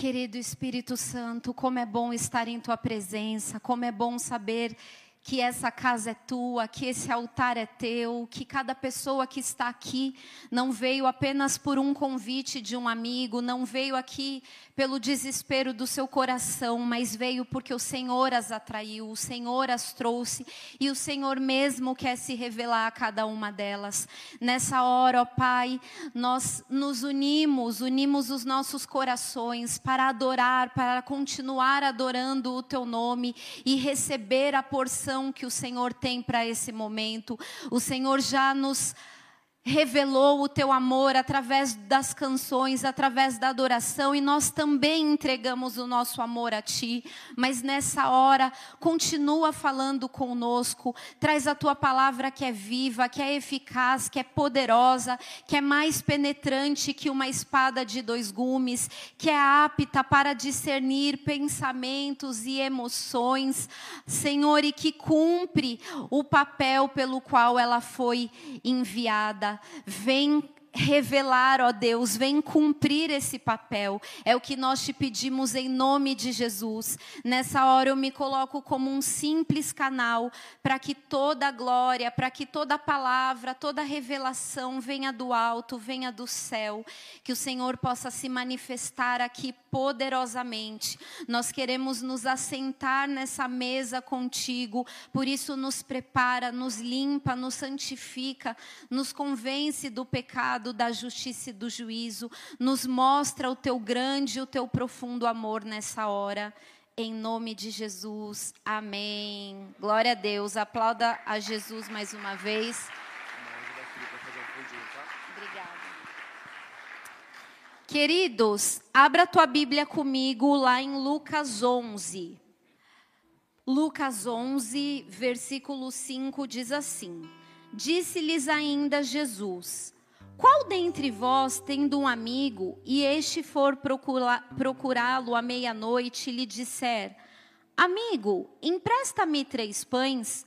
Querido Espírito Santo, como é bom estar em tua presença, como é bom saber que essa casa é tua, que esse altar é teu, que cada pessoa que está aqui não veio apenas por um convite de um amigo, não veio aqui pelo desespero do seu coração, mas veio porque o Senhor as atraiu, o Senhor as trouxe e o Senhor mesmo quer se revelar a cada uma delas. Nessa hora, ó Pai, nós nos unimos, unimos os nossos corações para adorar, para continuar adorando o teu nome e receber a porção que o Senhor tem para esse momento. O Senhor já nos revelou o teu amor através das canções, através da adoração, e nós também entregamos o nosso amor a ti. Mas nessa hora, continua falando conosco, traz a tua palavra que é viva, que é eficaz, que é poderosa, que é mais penetrante que uma espada de dois gumes, que é apta para discernir pensamentos e emoções, Senhor, e que cumpre o papel pelo qual ela foi enviada vem revelar, ó Deus, vem cumprir esse papel. É o que nós te pedimos em nome de Jesus. Nessa hora eu me coloco como um simples canal para que toda a glória, para que toda a palavra, toda a revelação venha do alto, venha do céu, que o Senhor possa se manifestar aqui poderosamente. Nós queremos nos assentar nessa mesa contigo, por isso nos prepara, nos limpa, nos santifica, nos convence do pecado pecado, da justiça e do juízo. Nos mostra o teu grande e o teu profundo amor nessa hora. Em nome de Jesus. Amém. Glória a Deus. Aplauda a Jesus mais uma vez. Queridos, abra tua Bíblia comigo lá em Lucas 11. Lucas 11, versículo 5 diz assim: Disse-lhes ainda Jesus: qual dentre vós, tendo um amigo, e este for procurá-lo à meia-noite, lhe disser: Amigo, empresta-me três pães?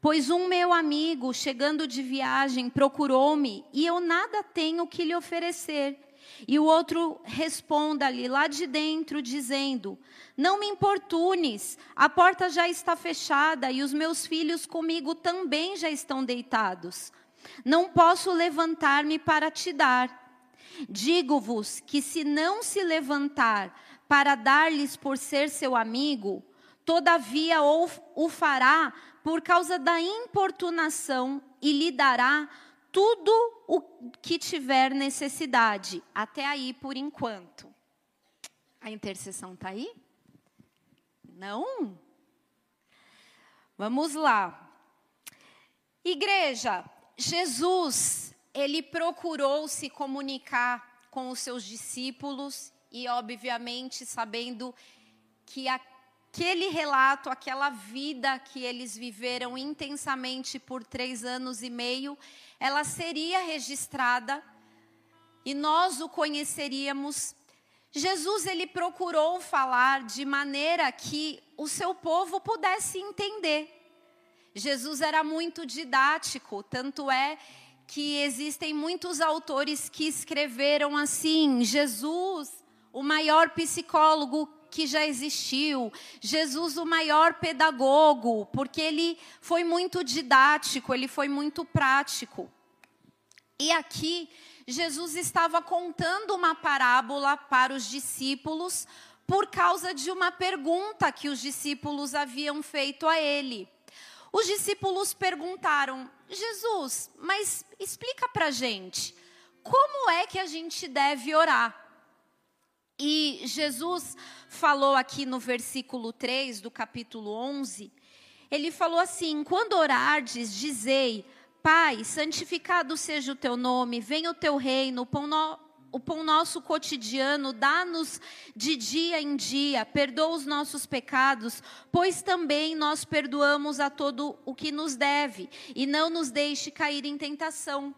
Pois um meu amigo, chegando de viagem, procurou-me, e eu nada tenho que lhe oferecer. E o outro responda-lhe lá de dentro, dizendo: Não me importunes, a porta já está fechada e os meus filhos comigo também já estão deitados. Não posso levantar-me para te dar. Digo-vos que se não se levantar para dar-lhes por ser seu amigo, todavia o fará por causa da importunação e lhe dará tudo o que tiver necessidade. Até aí por enquanto. A intercessão está aí? Não? Vamos lá. Igreja, Jesus, ele procurou se comunicar com os seus discípulos e, obviamente, sabendo que aquele relato, aquela vida que eles viveram intensamente por três anos e meio, ela seria registrada e nós o conheceríamos. Jesus ele procurou falar de maneira que o seu povo pudesse entender. Jesus era muito didático, tanto é que existem muitos autores que escreveram assim: Jesus, o maior psicólogo que já existiu, Jesus, o maior pedagogo, porque ele foi muito didático, ele foi muito prático. E aqui, Jesus estava contando uma parábola para os discípulos por causa de uma pergunta que os discípulos haviam feito a ele. Os discípulos perguntaram: Jesus, mas explica para gente, como é que a gente deve orar? E Jesus falou aqui no versículo 3 do capítulo 11, ele falou assim: Quando orardes, dizei, Pai, santificado seja o teu nome, venha o teu reino, pão no o pão nosso cotidiano, dá-nos de dia em dia, perdoa os nossos pecados, pois também nós perdoamos a todo o que nos deve, e não nos deixe cair em tentação.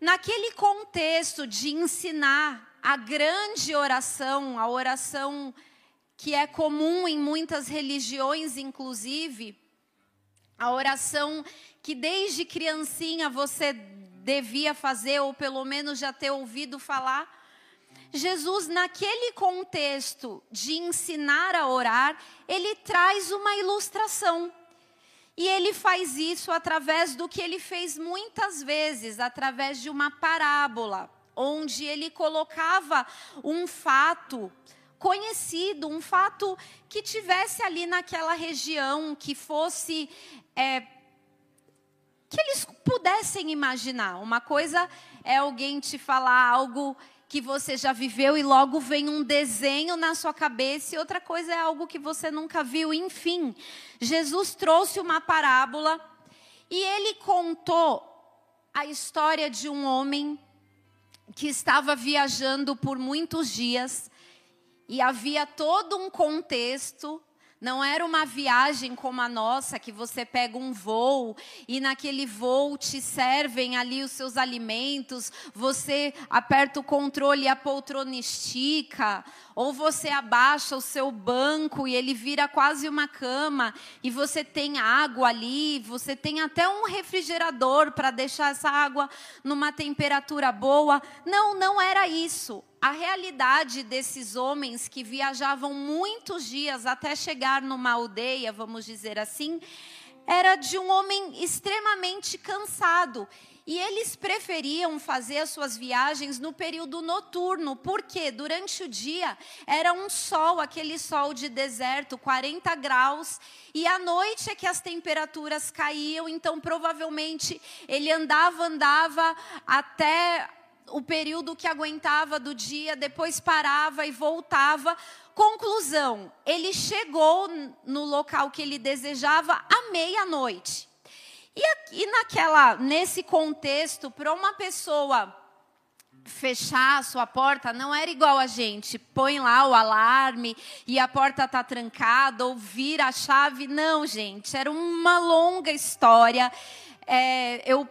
Naquele contexto de ensinar a grande oração, a oração que é comum em muitas religiões, inclusive, a oração que desde criancinha você devia fazer, ou pelo menos já ter ouvido falar. Jesus, naquele contexto de ensinar a orar, ele traz uma ilustração. E ele faz isso através do que ele fez muitas vezes, através de uma parábola, onde ele colocava um fato conhecido, um fato que tivesse ali naquela região, que fosse. É, que eles pudessem imaginar. Uma coisa é alguém te falar algo que você já viveu e logo vem um desenho na sua cabeça, e outra coisa é algo que você nunca viu. Enfim, Jesus trouxe uma parábola e ele contou a história de um homem que estava viajando por muitos dias e havia todo um contexto não era uma viagem como a nossa, que você pega um voo e naquele voo te servem ali os seus alimentos, você aperta o controle e a poltrona estica, ou você abaixa o seu banco e ele vira quase uma cama, e você tem água ali, você tem até um refrigerador para deixar essa água numa temperatura boa. Não, não era isso a realidade desses homens que viajavam muitos dias até chegar numa aldeia, vamos dizer assim, era de um homem extremamente cansado. E eles preferiam fazer as suas viagens no período noturno, porque durante o dia era um sol, aquele sol de deserto, 40 graus, e à noite é que as temperaturas caíam, então provavelmente ele andava, andava até o período que aguentava do dia, depois parava e voltava. Conclusão: ele chegou no local que ele desejava à meia-noite. E, naquela, nesse contexto, para uma pessoa fechar a sua porta não era igual a gente, põe lá o alarme e a porta está trancada ou vira a chave. Não, gente, era uma longa história. É, eu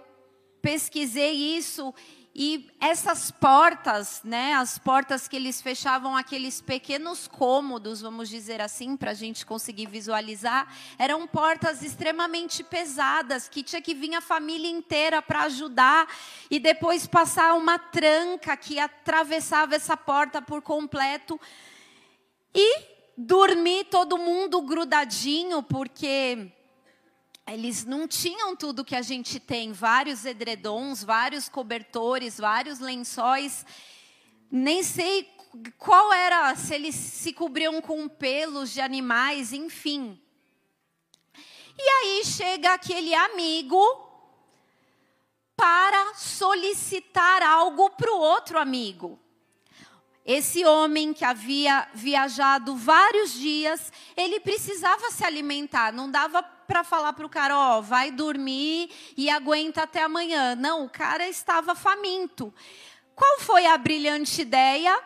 pesquisei isso e essas portas, né, as portas que eles fechavam, aqueles pequenos cômodos, vamos dizer assim, para a gente conseguir visualizar, eram portas extremamente pesadas, que tinha que vir a família inteira para ajudar, e depois passar uma tranca que atravessava essa porta por completo. E dormir todo mundo grudadinho, porque eles não tinham tudo que a gente tem, vários edredons, vários cobertores, vários lençóis. Nem sei qual era, se eles se cobriam com pelos de animais, enfim. E aí chega aquele amigo para solicitar algo para o outro amigo. Esse homem que havia viajado vários dias, ele precisava se alimentar, não dava para falar para o cara, ó, vai dormir e aguenta até amanhã. Não, o cara estava faminto. Qual foi a brilhante ideia?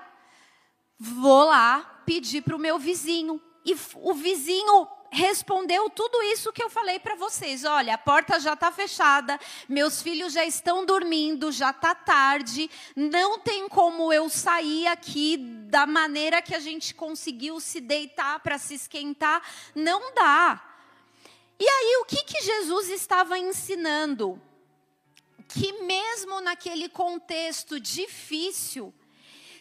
Vou lá pedir para o meu vizinho. E o vizinho respondeu tudo isso que eu falei para vocês. Olha, a porta já está fechada, meus filhos já estão dormindo, já está tarde, não tem como eu sair aqui da maneira que a gente conseguiu se deitar para se esquentar. Não dá. E aí, o que, que Jesus estava ensinando? Que mesmo naquele contexto difícil,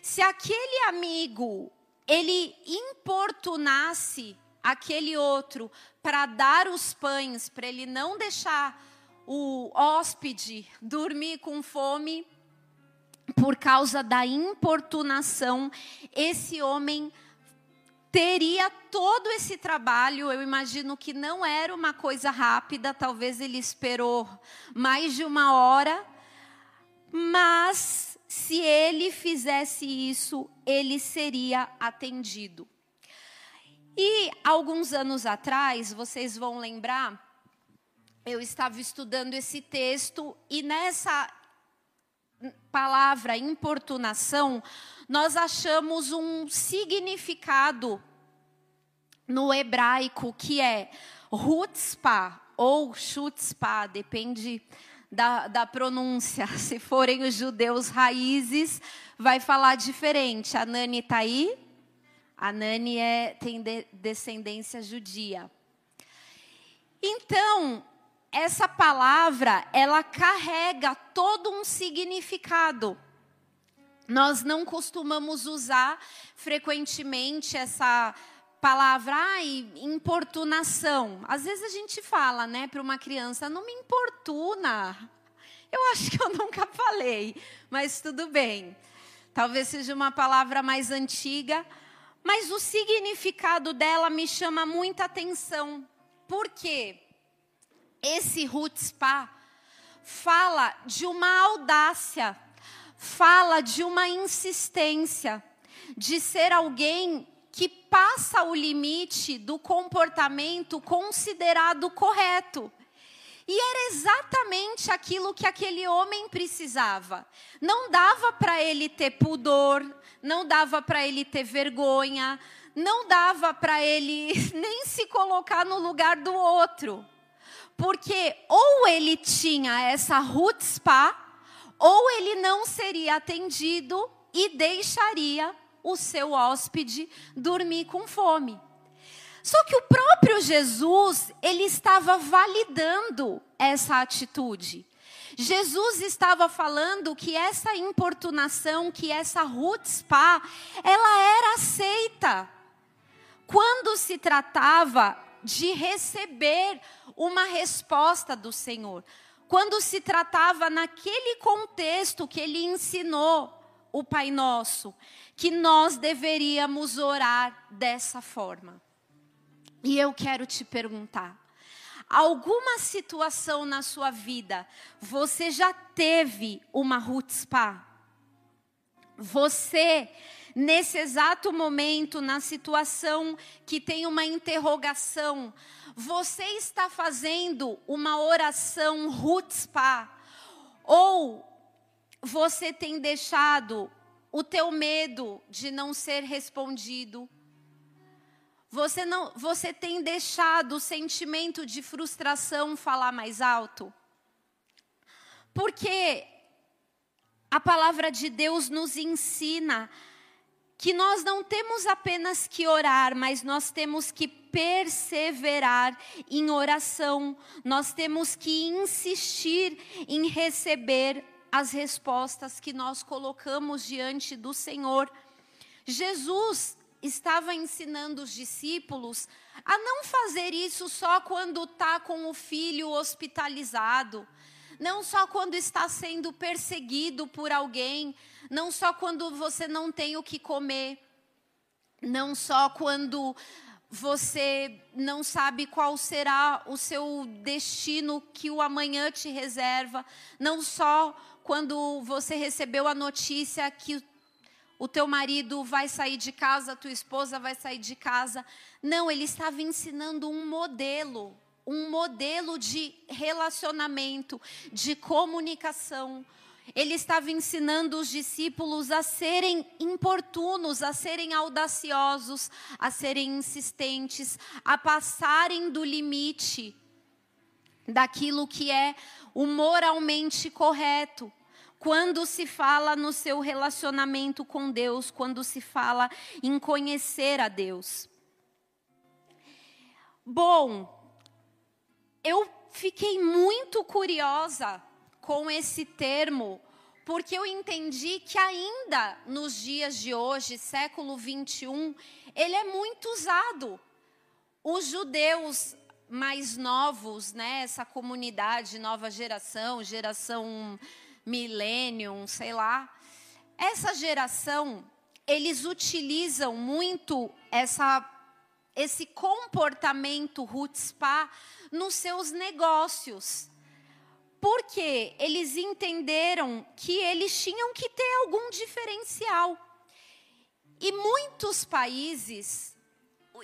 se aquele amigo ele importunasse aquele outro para dar os pães, para ele não deixar o hóspede dormir com fome, por causa da importunação, esse homem teria todo esse trabalho. Eu imagino que não era uma coisa rápida, talvez ele esperou mais de uma hora, mas se ele fizesse isso, ele seria atendido. E alguns anos atrás, vocês vão lembrar, eu estava estudando esse texto e nessa palavra importunação, nós achamos um significado no hebraico que é rutzpah ou chutzpah, depende da, da pronúncia. Se forem os judeus raízes, vai falar diferente. A Nani está aí? A Nani é, tem de, descendência judia. Então, essa palavra, ela carrega todo um significado. Nós não costumamos usar frequentemente essa palavra, ai, importunação. Às vezes a gente fala, né, para uma criança, não me importuna. Eu acho que eu nunca falei, mas tudo bem. Talvez seja uma palavra mais antiga, mas o significado dela me chama muita atenção. Por quê? Esse Rutzpah fala de uma audácia, fala de uma insistência, de ser alguém que passa o limite do comportamento considerado correto. E era exatamente aquilo que aquele homem precisava. Não dava para ele ter pudor, não dava para ele ter vergonha, não dava para ele nem se colocar no lugar do outro. Porque ou ele tinha essa spa, ou ele não seria atendido e deixaria o seu hóspede dormir com fome. Só que o próprio Jesus, ele estava validando essa atitude. Jesus estava falando que essa importunação, que essa spa, ela era aceita. Quando se tratava de receber uma resposta do Senhor. Quando se tratava naquele contexto que ele ensinou o Pai Nosso, que nós deveríamos orar dessa forma. E eu quero te perguntar: alguma situação na sua vida você já teve uma spa? Você, nesse exato momento, na situação que tem uma interrogação, você está fazendo uma oração spa? Ou você tem deixado o teu medo de não ser respondido, você não, você tem deixado o sentimento de frustração falar mais alto? Porque a palavra de Deus nos ensina que nós não temos apenas que orar, mas nós temos que perseverar em oração. Nós temos que insistir em receber as respostas que nós colocamos diante do Senhor. Jesus estava ensinando os discípulos a não fazer isso só quando está com o filho hospitalizado, não só quando está sendo perseguido por alguém, não só quando você não tem o que comer, não só quando você não sabe qual será o seu destino que o amanhã te reserva, não só quando você recebeu a notícia que o teu marido vai sair de casa, a tua esposa vai sair de casa. Não, ele estava ensinando um modelo, um modelo de relacionamento, de comunicação. Ele estava ensinando os discípulos a serem importunos, a serem audaciosos, a serem insistentes, a passarem do limite daquilo que é o moralmente correto quando se fala no seu relacionamento com Deus, quando se fala em conhecer a Deus. Bom, eu fiquei muito curiosa com esse termo, porque eu entendi que ainda nos dias de hoje, século 21, ele é muito usado. Os judeus mais novos, né, essa comunidade, nova geração, geração millennium, sei lá. Essa geração, eles utilizam muito essa esse comportamento Rutspa nos seus negócios. Porque eles entenderam que eles tinham que ter algum diferencial. E muitos países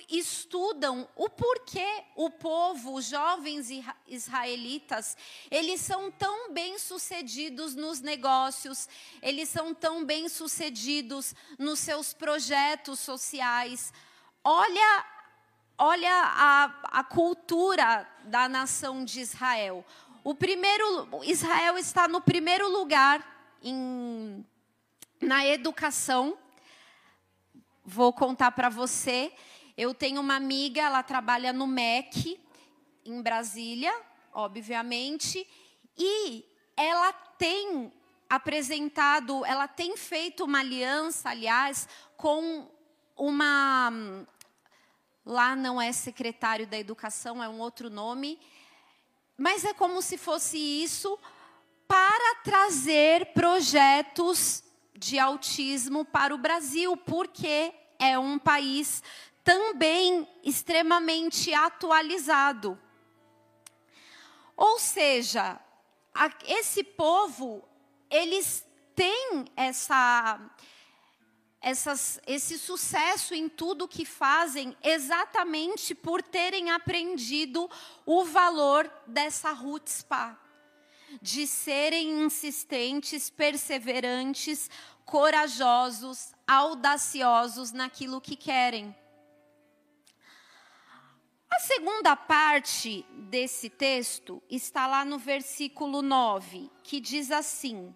estudam o porquê o povo, os jovens israelitas, eles são tão bem-sucedidos nos negócios, eles são tão bem-sucedidos nos seus projetos sociais. Olha, olha a, a cultura da nação de Israel. O primeiro, Israel está no primeiro lugar em, na educação. Vou contar para você. Eu tenho uma amiga, ela trabalha no MEC, em Brasília, obviamente, e ela tem apresentado, ela tem feito uma aliança, aliás, com uma lá não é secretário da educação, é um outro nome, mas é como se fosse isso para trazer projetos de autismo para o Brasil, porque é um país também extremamente atualizado. Ou seja, esse povo, eles têm essa, essas, esse sucesso em tudo que fazem, exatamente por terem aprendido o valor dessa Rutzpah de serem insistentes, perseverantes, corajosos, audaciosos naquilo que querem. A segunda parte desse texto está lá no versículo 9, que diz assim: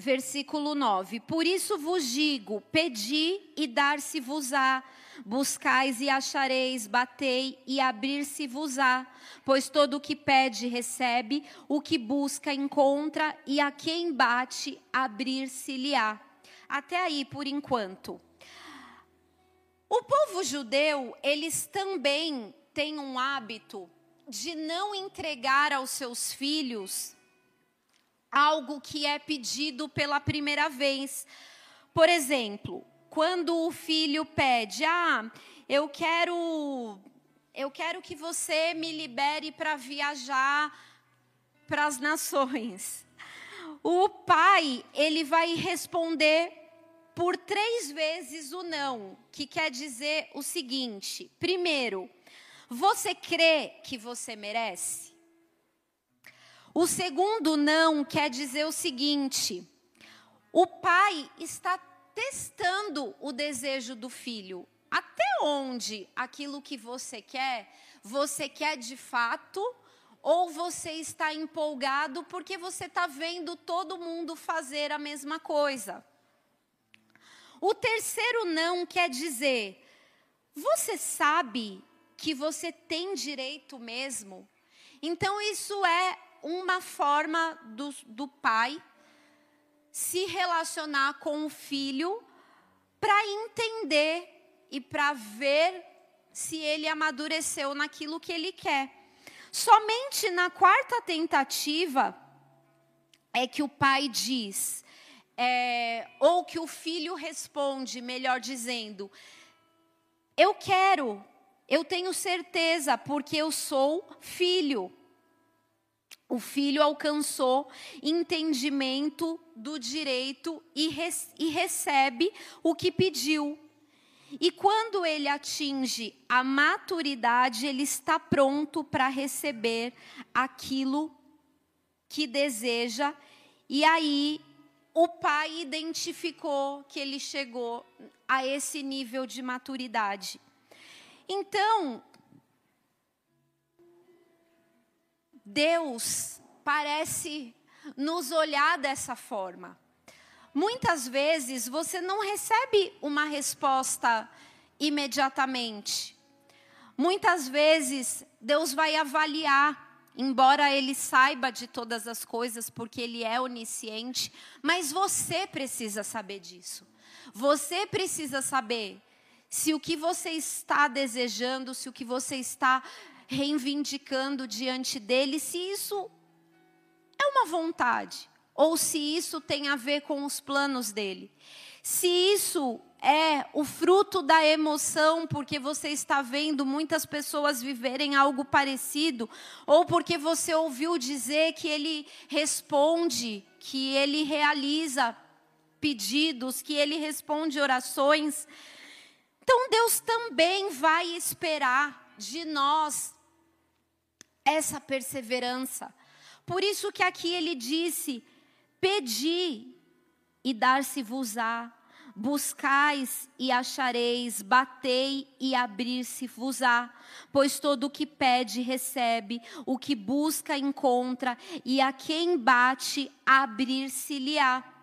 Versículo 9: Por isso vos digo: pedi e dar-se-vos-á Buscais e achareis, batei e abrir-se-vos-á. Pois todo o que pede recebe, o que busca encontra, e a quem bate abrir-se-lhe-á. Até aí por enquanto. O povo judeu, eles também têm um hábito de não entregar aos seus filhos algo que é pedido pela primeira vez. Por exemplo, quando o filho pede: "Ah, eu quero eu quero que você me libere para viajar para as nações". O pai, ele vai responder por três vezes o não, que quer dizer o seguinte: primeiro, você crê que você merece? O segundo não quer dizer o seguinte: o pai está testando o desejo do filho. Até onde aquilo que você quer, você quer de fato, ou você está empolgado porque você está vendo todo mundo fazer a mesma coisa. O terceiro não quer dizer, você sabe que você tem direito mesmo? Então, isso é uma forma do, do pai se relacionar com o filho para entender e para ver se ele amadureceu naquilo que ele quer. Somente na quarta tentativa é que o pai diz, é, ou que o filho responde, melhor dizendo, eu quero, eu tenho certeza, porque eu sou filho o filho alcançou entendimento do direito e, e, recebe o que pediu. E quando ele atinge a maturidade, ele está pronto para receber aquilo que deseja. E aí o pai identificou que ele chegou a esse nível de maturidade. Então, Deus parece nos olhar dessa forma. Muitas vezes você não recebe uma resposta imediatamente. Muitas vezes Deus vai avaliar, embora Ele saiba de todas as coisas, porque Ele é onisciente, mas você precisa saber disso. Você precisa saber se o que você está desejando, se o que você está reivindicando diante dele se isso é uma vontade ou se isso tem a ver com os planos dele. Se isso é o fruto da emoção, porque você está vendo muitas pessoas viverem algo parecido, ou porque você ouviu dizer que ele responde, que ele realiza pedidos, que ele responde orações. Então Deus também vai esperar de nós essa perseverança. Por isso que aqui ele disse: pedi e dar-se-vos-á, buscais e achareis, batei e abrir-se-vos-á. Pois todo o que pede recebe, o que busca encontra, e a quem bate abrir-se-lhe-á.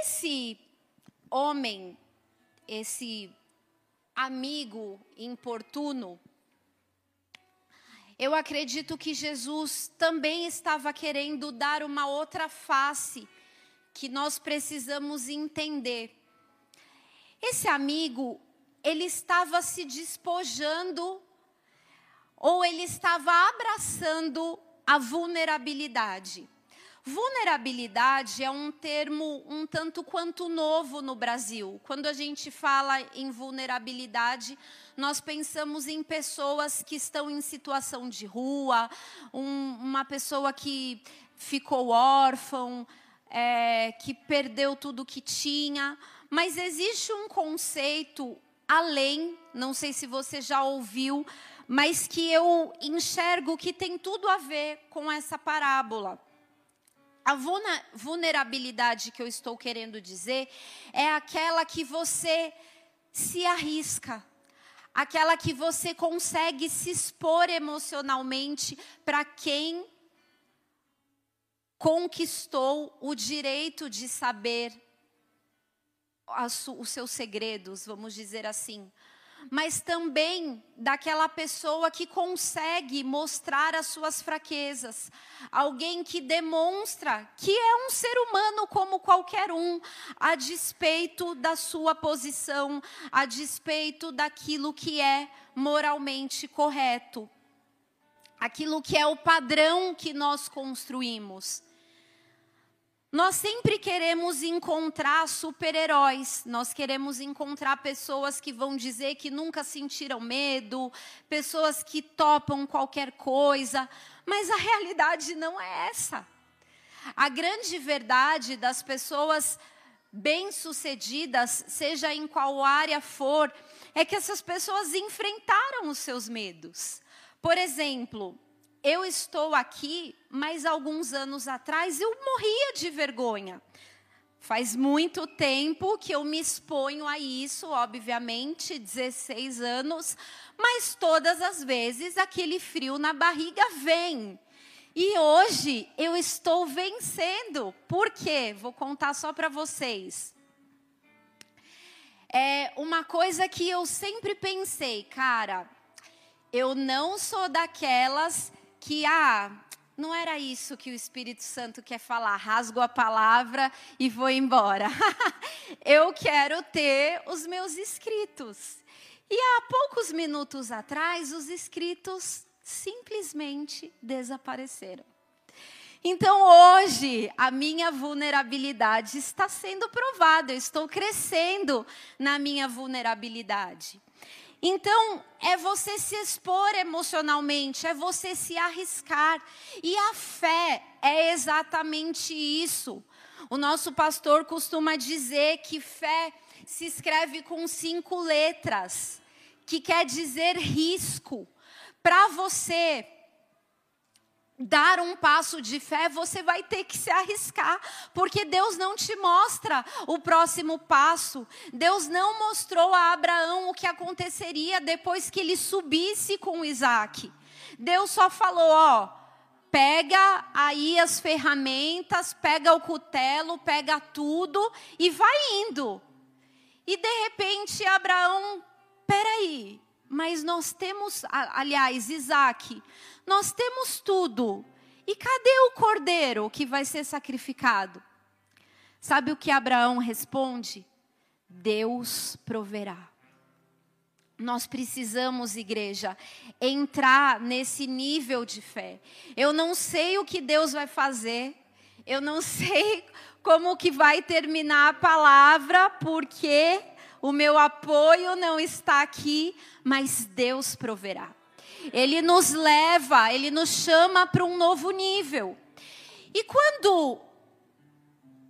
esse homem, esse amigo importuno, eu acredito que Jesus também estava querendo dar uma outra face que nós precisamos entender. Esse amigo, ele estava se despojando ou ele estava abraçando a vulnerabilidade. Vulnerabilidade é um termo um tanto quanto novo no Brasil. Quando a gente fala em vulnerabilidade, nós pensamos em pessoas que estão em situação de rua, um, uma pessoa que ficou órfão, é, que perdeu tudo que tinha. Mas existe um conceito além, não sei se você já ouviu, mas que eu enxergo que tem tudo a ver com essa parábola. A vulnerabilidade que eu estou querendo dizer é aquela que você se arrisca, aquela que você consegue se expor emocionalmente para quem conquistou o direito de saber os seus segredos, vamos dizer assim mas também daquela pessoa que consegue mostrar as suas fraquezas. Alguém que demonstra que é um ser humano como qualquer um, a despeito da sua posição, a despeito daquilo que é moralmente correto. Aquilo que é o padrão que nós construímos. Nós sempre queremos encontrar super-heróis, nós queremos encontrar pessoas que vão dizer que nunca sentiram medo, pessoas que topam qualquer coisa, mas a realidade não é essa. A grande verdade das pessoas bem-sucedidas, seja em qual área for, é que essas pessoas enfrentaram os seus medos. Por exemplo, eu estou aqui, mas alguns anos atrás eu morria de vergonha. Faz muito tempo que eu me exponho a isso, obviamente, 16 anos, mas todas as vezes aquele frio na barriga vem. E hoje eu estou vencendo. Por quê? Vou contar só para vocês. É uma coisa que eu sempre pensei, cara, eu não sou daquelas que, ah, não era isso que o Espírito Santo quer falar, rasgo a palavra e vou embora. eu quero ter os meus escritos. E há poucos minutos atrás, os escritos simplesmente desapareceram. Então hoje a minha vulnerabilidade está sendo provada, eu estou crescendo na minha vulnerabilidade. Então, é você se expor emocionalmente, é você se arriscar. E a fé é exatamente isso. O nosso pastor costuma dizer que fé se escreve com cinco letras, que quer dizer risco. Para você dar um passo de fé, você vai ter que se arriscar, porque Deus não te mostra o próximo passo. Deus não mostrou a Abraão o que aconteceria depois que ele subisse com Isaac. Deus só falou: ó, pega aí as ferramentas, pega o cutelo, pega tudo e vai indo. E de repente Abraão, peraí, mas nós temos, aliás, Isaac, nós temos tudo. E cadê o cordeiro que vai ser sacrificado? Sabe o que Abraão responde? Deus proverá. Nós precisamos, igreja, entrar nesse nível de fé. Eu não sei o que Deus vai fazer, eu não sei como que vai terminar a palavra, porque o meu apoio não está aqui, mas Deus proverá. Ele nos leva, ele nos chama para um novo nível. E quando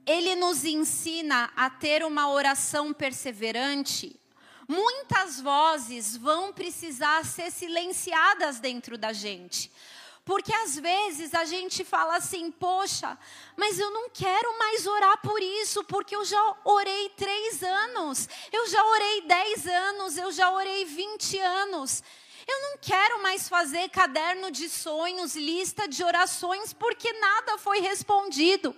ele nos ensina a ter uma oração perseverante, muitas vozes vão precisar ser silenciadas dentro da gente. Porque às vezes a gente fala assim, poxa, mas eu não quero mais orar por isso, porque eu já orei três anos, eu já orei dez anos, eu já orei vinte anos. Eu não quero mais fazer caderno de sonhos, lista de orações, porque nada foi respondido.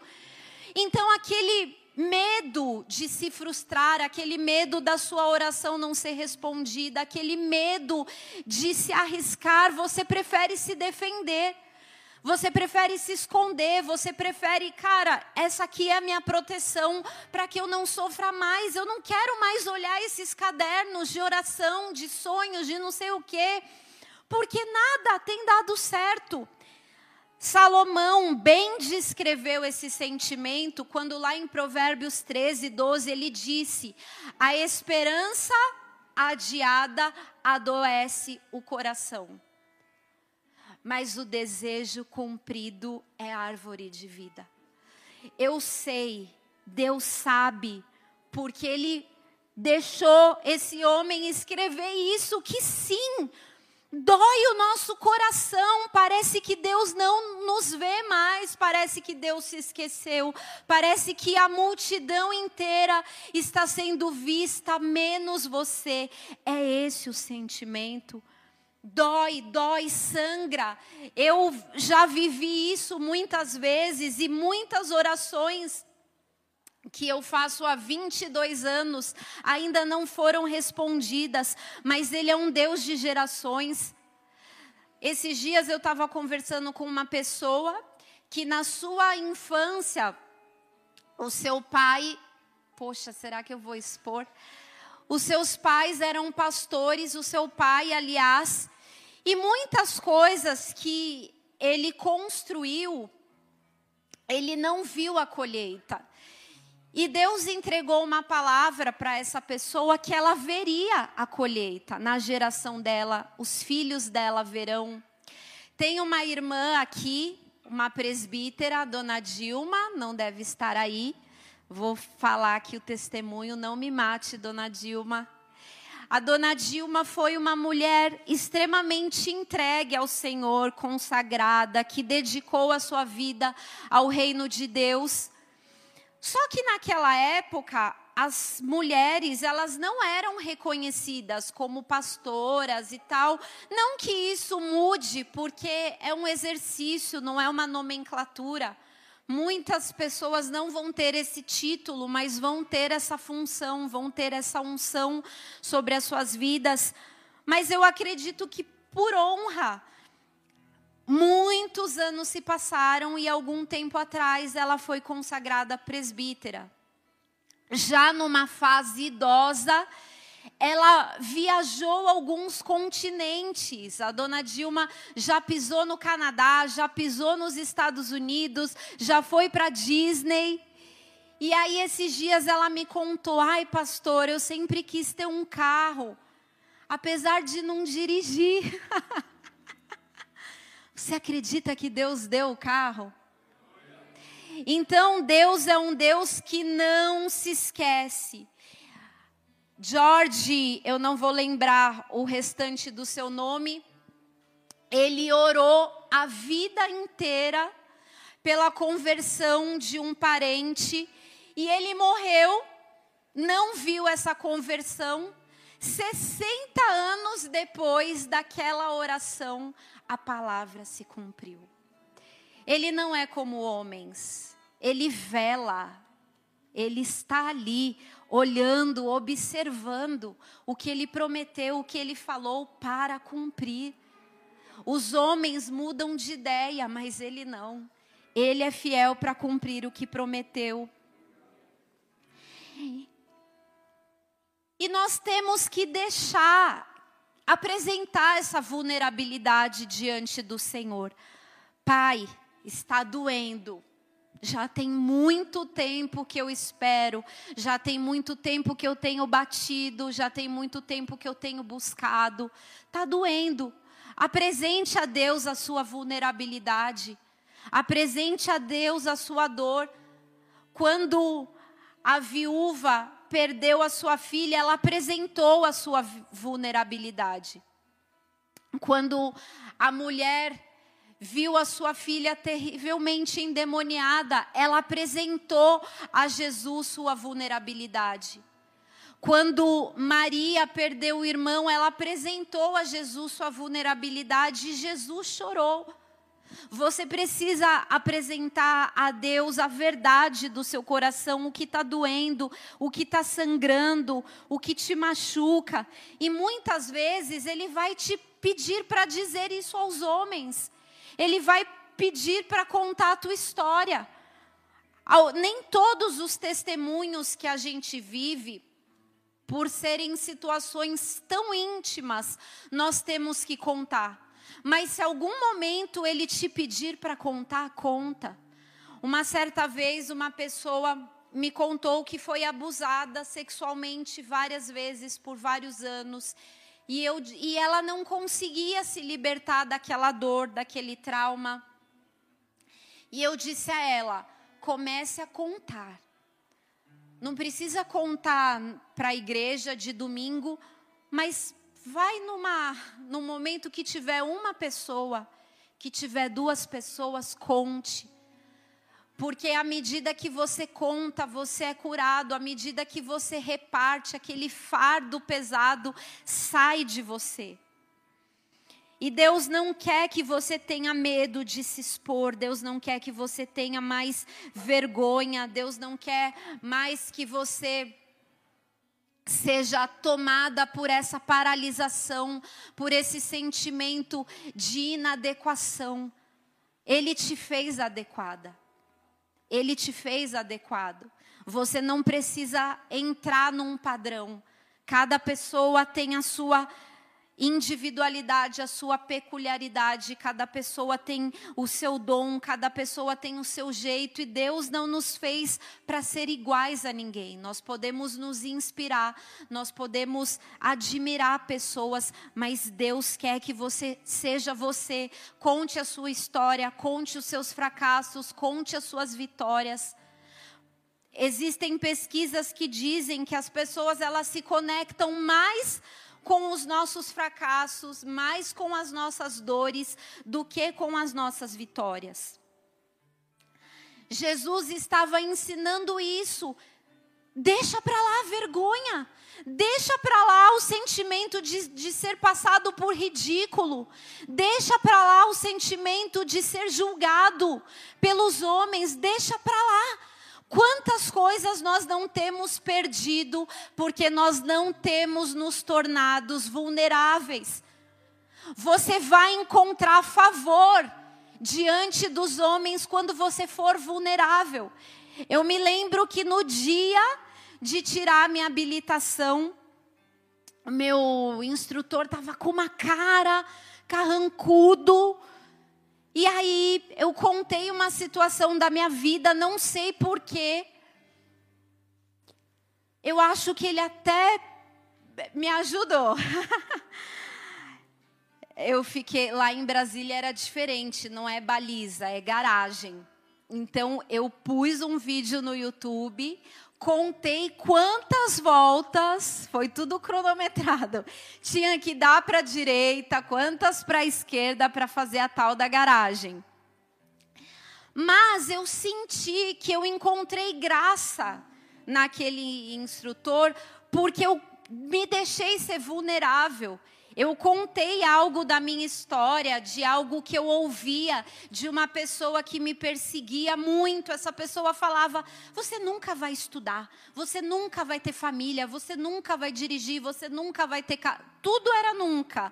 Então aquele medo de se frustrar, aquele medo da sua oração não ser respondida, aquele medo de se arriscar, você prefere se defender. Você prefere se esconder, você prefere, cara, essa aqui é a minha proteção para que eu não sofra mais. Eu não quero mais olhar esses cadernos de oração, de sonhos, de não sei o quê, porque nada tem dado certo. Salomão bem descreveu esse sentimento quando, lá em Provérbios 13, 12, ele disse: A esperança adiada adoece o coração, mas o desejo cumprido é árvore de vida. Eu sei, Deus sabe, porque Ele deixou esse homem escrever isso, que sim, Dói o nosso coração, parece que Deus não nos vê mais, parece que Deus se esqueceu, parece que a multidão inteira está sendo vista, menos você. É esse o sentimento. Dói, dói, sangra. Eu já vivi isso muitas vezes e muitas orações que eu faço há 22 anos ainda não foram respondidas, mas Ele é um Deus de gerações. Esses dias eu estava conversando com uma pessoa que na sua infância, o seu pai, poxa, será que eu vou expor? Os seus pais eram pastores, o seu pai, aliás, e muitas coisas que ele construiu, ele não viu a colheita. E Deus entregou uma palavra para essa pessoa que ela veria a colheita na geração dela, os filhos dela verão. Tem uma irmã aqui, uma presbítera, dona Dilma, não deve estar aí. Vou falar aqui o testemunho, não me mate, dona Dilma. A dona Dilma foi uma mulher extremamente entregue ao Senhor, consagrada, que dedicou a sua vida ao reino de Deus. Só que naquela época, as mulheres, elas não eram reconhecidas como pastoras e tal. Não que isso mude, porque é um exercício, não é uma nomenclatura. Muitas pessoas não vão ter esse título, mas vão ter essa função, vão ter essa unção sobre as suas vidas. Mas eu acredito que por honra, Muitos anos se passaram e algum tempo atrás ela foi consagrada presbítera. Já numa fase idosa, ela viajou alguns continentes. A dona Dilma já pisou no Canadá, já pisou nos Estados Unidos, já foi para Disney. E aí esses dias ela me contou: "Ai, pastor, eu sempre quis ter um carro, apesar de não dirigir". Você acredita que Deus deu o carro? Então, Deus é um Deus que não se esquece. George, eu não vou lembrar o restante do seu nome, ele orou a vida inteira pela conversão de um parente e ele morreu, não viu essa conversão. 60 anos depois daquela oração, a palavra se cumpriu. Ele não é como homens, ele vela, ele está ali, olhando, observando o que ele prometeu, o que ele falou para cumprir. Os homens mudam de ideia, mas ele não. Ele é fiel para cumprir o que prometeu. E nós temos que deixar apresentar essa vulnerabilidade diante do Senhor. Pai, está doendo. Já tem muito tempo que eu espero, já tem muito tempo que eu tenho batido, já tem muito tempo que eu tenho buscado. Está doendo. Apresente a Deus a sua vulnerabilidade. Apresente a Deus a sua dor. Quando a viúva perdeu a sua filha, ela apresentou a sua vulnerabilidade. Quando a mulher viu a sua filha terrivelmente endemoniada, ela apresentou a Jesus sua vulnerabilidade. Quando Maria perdeu o irmão, ela apresentou a Jesus sua vulnerabilidade e Jesus chorou. Você precisa apresentar a Deus a verdade do seu coração, o que está doendo, o que está sangrando, o que te machuca. E muitas vezes Ele vai te pedir para dizer isso aos homens. Ele vai pedir para contar a tua história. Nem todos os testemunhos que a gente vive, por serem situações tão íntimas, nós temos que contar. Mas se algum momento ele te pedir para contar, conta. Uma certa vez, uma pessoa me contou que foi abusada sexualmente várias vezes por vários anos. E, eu, e ela não conseguia se libertar daquela dor, daquele trauma. E eu disse a ela: comece a contar. Não precisa contar para a igreja de domingo, mas vai numa, num momento que tiver uma pessoa, que tiver duas pessoas, conte. Porque à medida que você conta, você é curado, à medida que você reparte, aquele fardo pesado sai de você. E Deus não quer que você tenha medo de se expor, Deus não quer que você tenha mais vergonha, Deus não quer mais que você seja tomada por essa paralisação, por esse sentimento de inadequação. Ele te fez adequada. Ele te fez adequado. Você não precisa entrar num padrão. Cada pessoa tem a sua individualidade, a sua peculiaridade, cada pessoa tem o seu dom, cada pessoa tem o seu jeito e Deus não nos fez para ser iguais a ninguém. Nós podemos nos inspirar, nós podemos admirar pessoas, mas Deus quer que você seja você. Conte a sua história, conte os seus fracassos, conte as suas vitórias. Existem pesquisas que dizem que as pessoas elas se conectam mais com os nossos fracassos, mais com as nossas dores do que com as nossas vitórias. Jesus estava ensinando isso. Deixa para lá a vergonha. Deixa para lá o sentimento de, de ser passado por ridículo. Deixa para lá o sentimento de ser julgado pelos homens. Deixa para lá. Quantas coisas nós não temos perdido porque nós não temos nos tornados vulneráveis? Você vai encontrar favor diante dos homens quando você for vulnerável. Eu me lembro que no dia de tirar minha habilitação, meu instrutor estava com uma cara carrancudo, e aí eu contei uma situação da minha vida, não sei porquê. Eu acho que ele até me ajudou. eu fiquei lá em Brasília era diferente, não é baliza, é garagem. Então eu pus um vídeo no YouTube contei quantas voltas, foi tudo cronometrado. Tinha que dar para a direita, quantas para a esquerda para fazer a tal da garagem. Mas eu senti que eu encontrei graça naquele instrutor, porque eu me deixei ser vulnerável. Eu contei algo da minha história, de algo que eu ouvia de uma pessoa que me perseguia muito. Essa pessoa falava: Você nunca vai estudar, você nunca vai ter família, você nunca vai dirigir, você nunca vai ter. Ca... Tudo era nunca.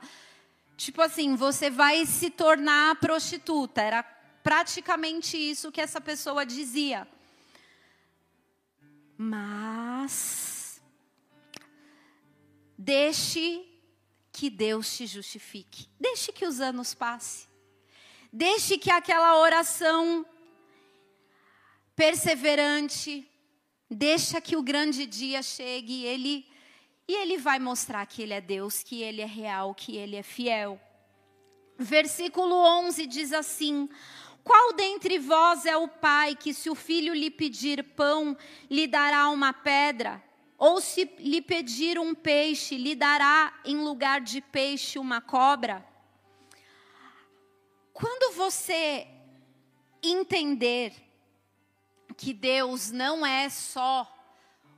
Tipo assim, você vai se tornar prostituta. Era praticamente isso que essa pessoa dizia. Mas. Deixe que Deus te justifique. Deixe que os anos passem. Deixe que aquela oração perseverante, deixa que o grande dia chegue e ele e ele vai mostrar que ele é Deus, que ele é real, que ele é fiel. Versículo 11 diz assim: Qual dentre vós é o pai que se o filho lhe pedir pão, lhe dará uma pedra? Ou se lhe pedir um peixe, lhe dará em lugar de peixe uma cobra? Quando você entender que Deus não é só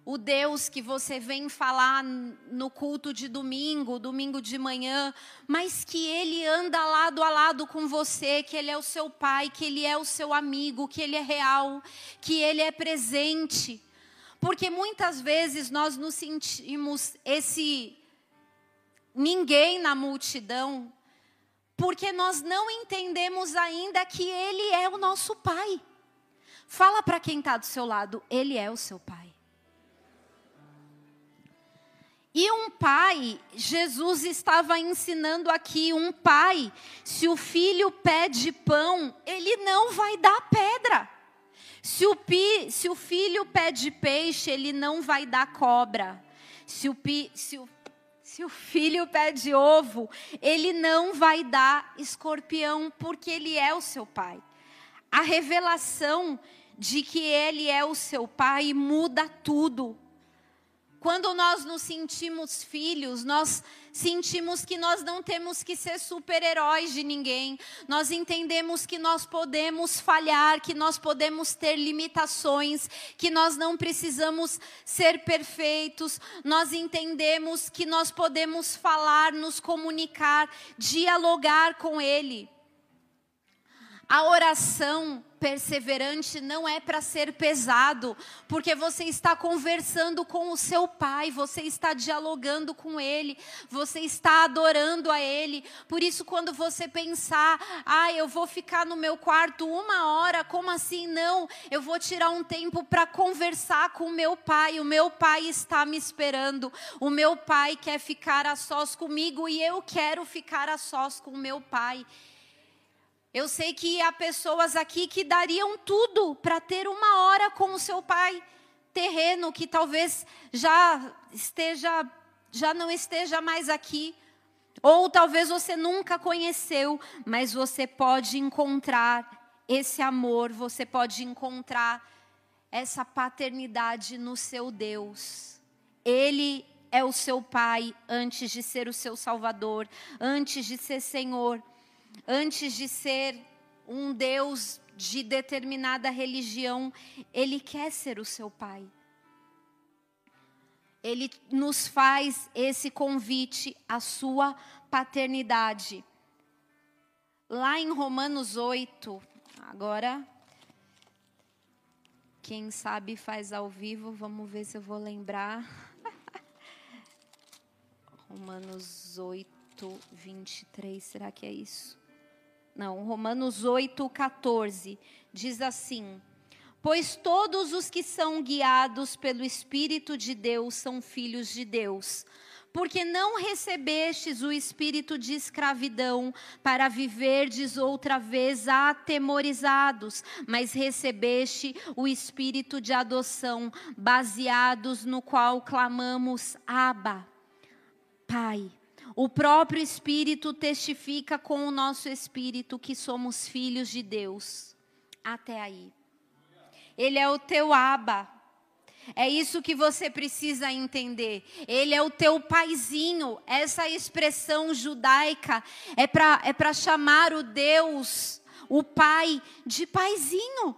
o Deus que você vem falar no culto de domingo, domingo de manhã, mas que Ele anda lado a lado com você, que Ele é o seu Pai, que Ele é o seu amigo, que Ele é real, que Ele é presente. Porque muitas vezes nós nos sentimos esse ninguém na multidão, porque nós não entendemos ainda que Ele é o nosso Pai. Fala para quem está do seu lado, Ele é o seu Pai. E um pai, Jesus estava ensinando aqui, um pai, se o filho pede pão, ele não vai dar pedra. Se o, pi, se o filho pede peixe, ele não vai dar cobra. Se o, pi, se, o, se o filho pede ovo, ele não vai dar escorpião, porque ele é o seu pai. A revelação de que ele é o seu pai muda tudo. Quando nós nos sentimos filhos, nós sentimos que nós não temos que ser super-heróis de ninguém. Nós entendemos que nós podemos falhar, que nós podemos ter limitações, que nós não precisamos ser perfeitos. Nós entendemos que nós podemos falar, nos comunicar, dialogar com Ele. A oração perseverante não é para ser pesado, porque você está conversando com o seu pai, você está dialogando com ele, você está adorando a ele. Por isso, quando você pensar, ah, eu vou ficar no meu quarto uma hora, como assim? Não, eu vou tirar um tempo para conversar com o meu pai. O meu pai está me esperando, o meu pai quer ficar a sós comigo e eu quero ficar a sós com o meu pai. Eu sei que há pessoas aqui que dariam tudo para ter uma hora com o seu pai terreno que talvez já esteja já não esteja mais aqui, ou talvez você nunca conheceu, mas você pode encontrar esse amor, você pode encontrar essa paternidade no seu Deus. Ele é o seu pai antes de ser o seu salvador, antes de ser Senhor antes de ser um Deus de determinada religião, Ele quer ser o seu Pai. Ele nos faz esse convite à sua paternidade. Lá em Romanos 8, agora, quem sabe faz ao vivo, vamos ver se eu vou lembrar. Romanos 8, 23, será que é isso? Não, Romanos 8, 14. Diz assim: Pois todos os que são guiados pelo Espírito de Deus são filhos de Deus. Porque não recebestes o espírito de escravidão para viverdes outra vez atemorizados, mas recebeste o espírito de adoção, baseados no qual clamamos: Abba, Pai. O próprio Espírito testifica com o nosso espírito que somos filhos de Deus. Até aí. Ele é o teu aba. É isso que você precisa entender. Ele é o teu paizinho. Essa expressão judaica é para é chamar o Deus, o Pai, de paizinho.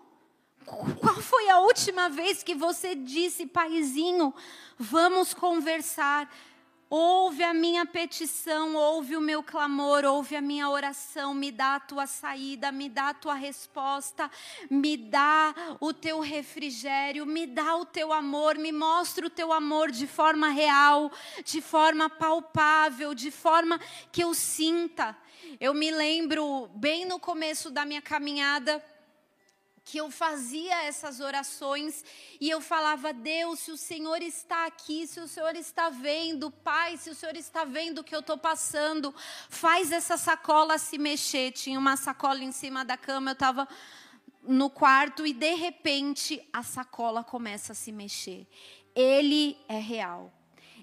Qual foi a última vez que você disse, paizinho, vamos conversar? Ouve a minha petição, ouve o meu clamor, ouve a minha oração, me dá a tua saída, me dá a tua resposta, me dá o teu refrigério, me dá o teu amor, me mostra o teu amor de forma real, de forma palpável, de forma que eu sinta. Eu me lembro bem no começo da minha caminhada, que eu fazia essas orações e eu falava: Deus, se o Senhor está aqui, se o Senhor está vendo, Pai, se o Senhor está vendo o que eu estou passando, faz essa sacola se mexer. Tinha uma sacola em cima da cama, eu estava no quarto e de repente a sacola começa a se mexer. Ele é real.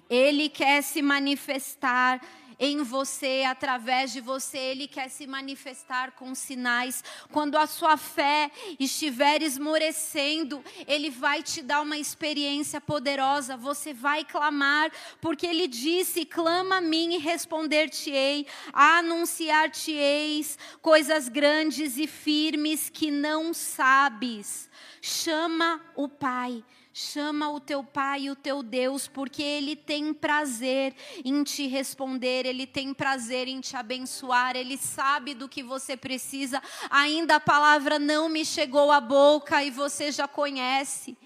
Ele quer se manifestar em você, através de você, Ele quer se manifestar com sinais. Quando a sua fé estiver esmorecendo, Ele vai te dar uma experiência poderosa. Você vai clamar, porque Ele disse: clama a mim e responder-te-ei, anunciar-te-eis coisas grandes e firmes que não sabes. Chama o Pai. Chama o teu pai o teu Deus, porque ele tem prazer em te responder, ele tem prazer em te abençoar, ele sabe do que você precisa. Ainda a palavra não me chegou à boca e você já conhece.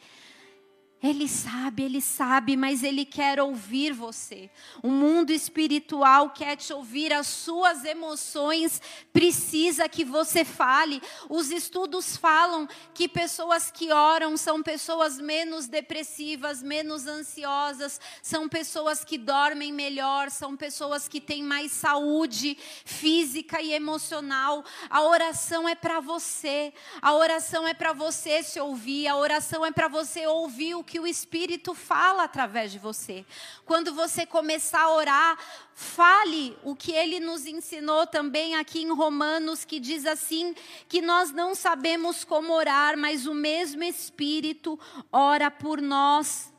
Ele sabe, ele sabe, mas ele quer ouvir você. O mundo espiritual quer te ouvir, as suas emoções precisa que você fale. Os estudos falam que pessoas que oram são pessoas menos depressivas, menos ansiosas, são pessoas que dormem melhor, são pessoas que têm mais saúde física e emocional. A oração é para você. A oração é para você se ouvir, a oração é para você ouvir o que o Espírito fala através de você. Quando você começar a orar, fale o que ele nos ensinou também aqui em Romanos, que diz assim: que nós não sabemos como orar, mas o mesmo Espírito ora por nós.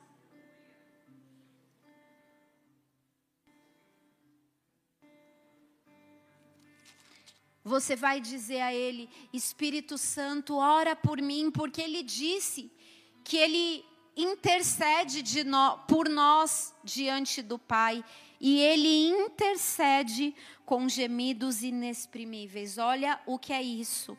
Você vai dizer a Ele: Espírito Santo, ora por mim, porque Ele disse que Ele intercede no, por nós diante do Pai e ele intercede com gemidos inexprimíveis. Olha o que é isso.